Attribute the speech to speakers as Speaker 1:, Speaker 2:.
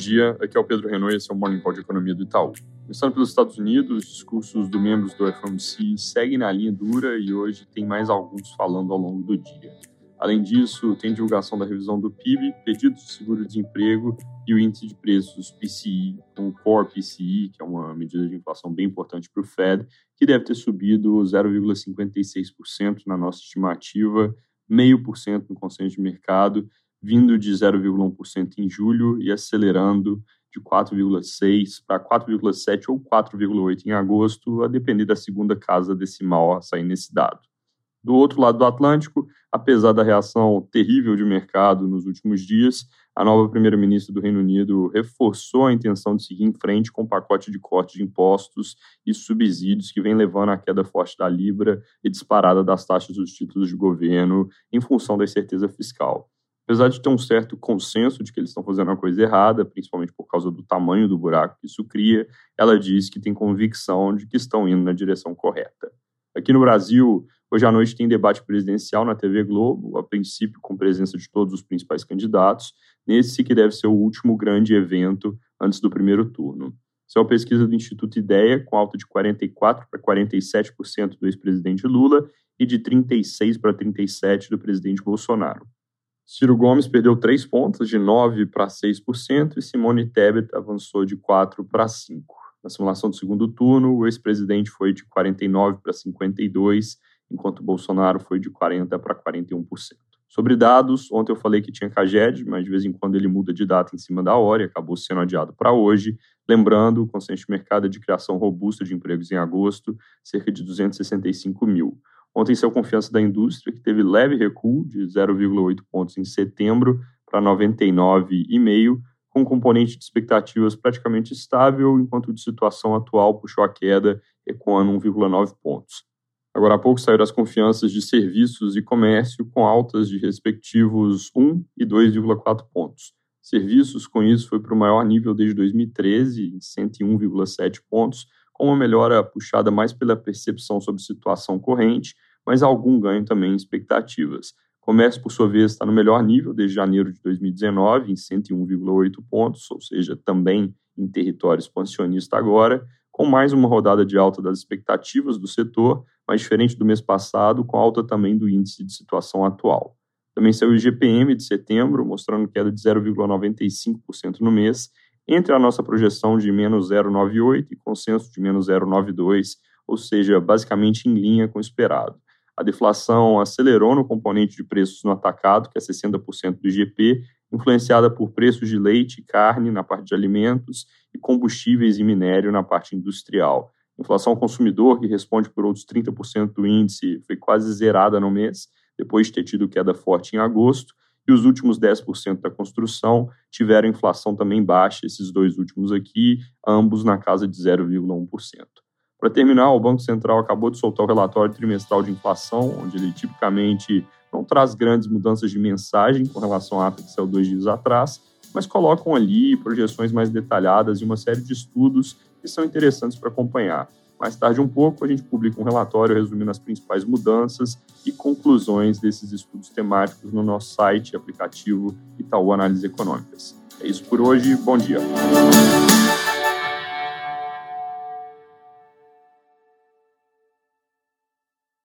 Speaker 1: dia, aqui é o Pedro e esse é o Morning Call de Economia do Itaú. Começando pelos Estados Unidos, os discursos dos membros do FOMC seguem na linha dura e hoje tem mais alguns falando ao longo do dia. Além disso, tem divulgação da revisão do PIB, pedidos de seguro-desemprego e o índice de preços PCI, o Core PCI, que é uma medida de inflação bem importante para o Fed, que deve ter subido 0,56% na nossa estimativa, 0,5% no consenso de mercado, vindo de 0,1% em julho e acelerando de 4,6% para 4,7% ou 4,8% em agosto, a depender da segunda casa decimal a sair nesse dado. Do outro lado do Atlântico, apesar da reação terrível de mercado nos últimos dias, a nova primeira-ministra do Reino Unido reforçou a intenção de seguir em frente com o pacote de corte de impostos e subsídios que vem levando à queda forte da Libra e disparada das taxas dos títulos de governo em função da incerteza fiscal. Apesar de ter um certo consenso de que eles estão fazendo uma coisa errada, principalmente por causa do tamanho do buraco que isso cria, ela diz que tem convicção de que estão indo na direção correta. Aqui no Brasil, hoje à noite tem debate presidencial na TV Globo, a princípio com presença de todos os principais candidatos, nesse que deve ser o último grande evento antes do primeiro turno. Isso é uma pesquisa do Instituto Ideia, com alta de 44% para 47% do ex-presidente Lula e de 36% para 37% do presidente Bolsonaro. Ciro Gomes perdeu 3 pontos, de 9% para 6%, e Simone Tebet avançou de 4% para 5%. Na simulação do segundo turno, o ex-presidente foi de 49% para 52%, enquanto Bolsonaro foi de 40% para 41%. Sobre dados, ontem eu falei que tinha Caged, mas de vez em quando ele muda de data em cima da hora e acabou sendo adiado para hoje. Lembrando, o consenso de mercado é de criação robusta de empregos em agosto, cerca de 265 mil. Ontem saiu confiança da indústria, que teve leve recuo de 0,8 pontos em setembro para 99,5, com componente de expectativas praticamente estável, enquanto o de situação atual puxou a queda, recuando 1,9 pontos. Agora há pouco saíram as confianças de serviços e comércio, com altas de respectivos 1 e 2,4 pontos. Serviços, com isso, foi para o maior nível desde 2013, em 101,7 pontos, uma melhora puxada mais pela percepção sobre situação corrente, mas algum ganho também em expectativas. Comércio, por sua vez, está no melhor nível desde janeiro de 2019, em 101,8 pontos, ou seja, também em território expansionista agora, com mais uma rodada de alta das expectativas do setor, mas diferente do mês passado, com alta também do índice de situação atual. Também saiu o IGPM de setembro, mostrando queda de 0,95% no mês, entre a nossa projeção de menos 0,98 e consenso de menos 0,92, ou seja, basicamente em linha com o esperado. A deflação acelerou no componente de preços no atacado, que é 60% do IGP, influenciada por preços de leite e carne na parte de alimentos e combustíveis e minério na parte industrial. Inflação ao consumidor, que responde por outros 30% do índice, foi quase zerada no mês, depois de ter tido queda forte em agosto, e os últimos 10% da construção tiveram inflação também baixa, esses dois últimos aqui, ambos na casa de 0,1%. Para terminar, o Banco Central acabou de soltar o relatório trimestral de inflação, onde ele tipicamente não traz grandes mudanças de mensagem com relação à ata que saiu dois dias atrás, mas colocam ali projeções mais detalhadas e uma série de estudos que são interessantes para acompanhar. Mais tarde um pouco, a gente publica um relatório resumindo as principais mudanças e conclusões desses estudos temáticos no nosso site aplicativo Itaú Análises Econômicas. É isso por hoje, bom dia.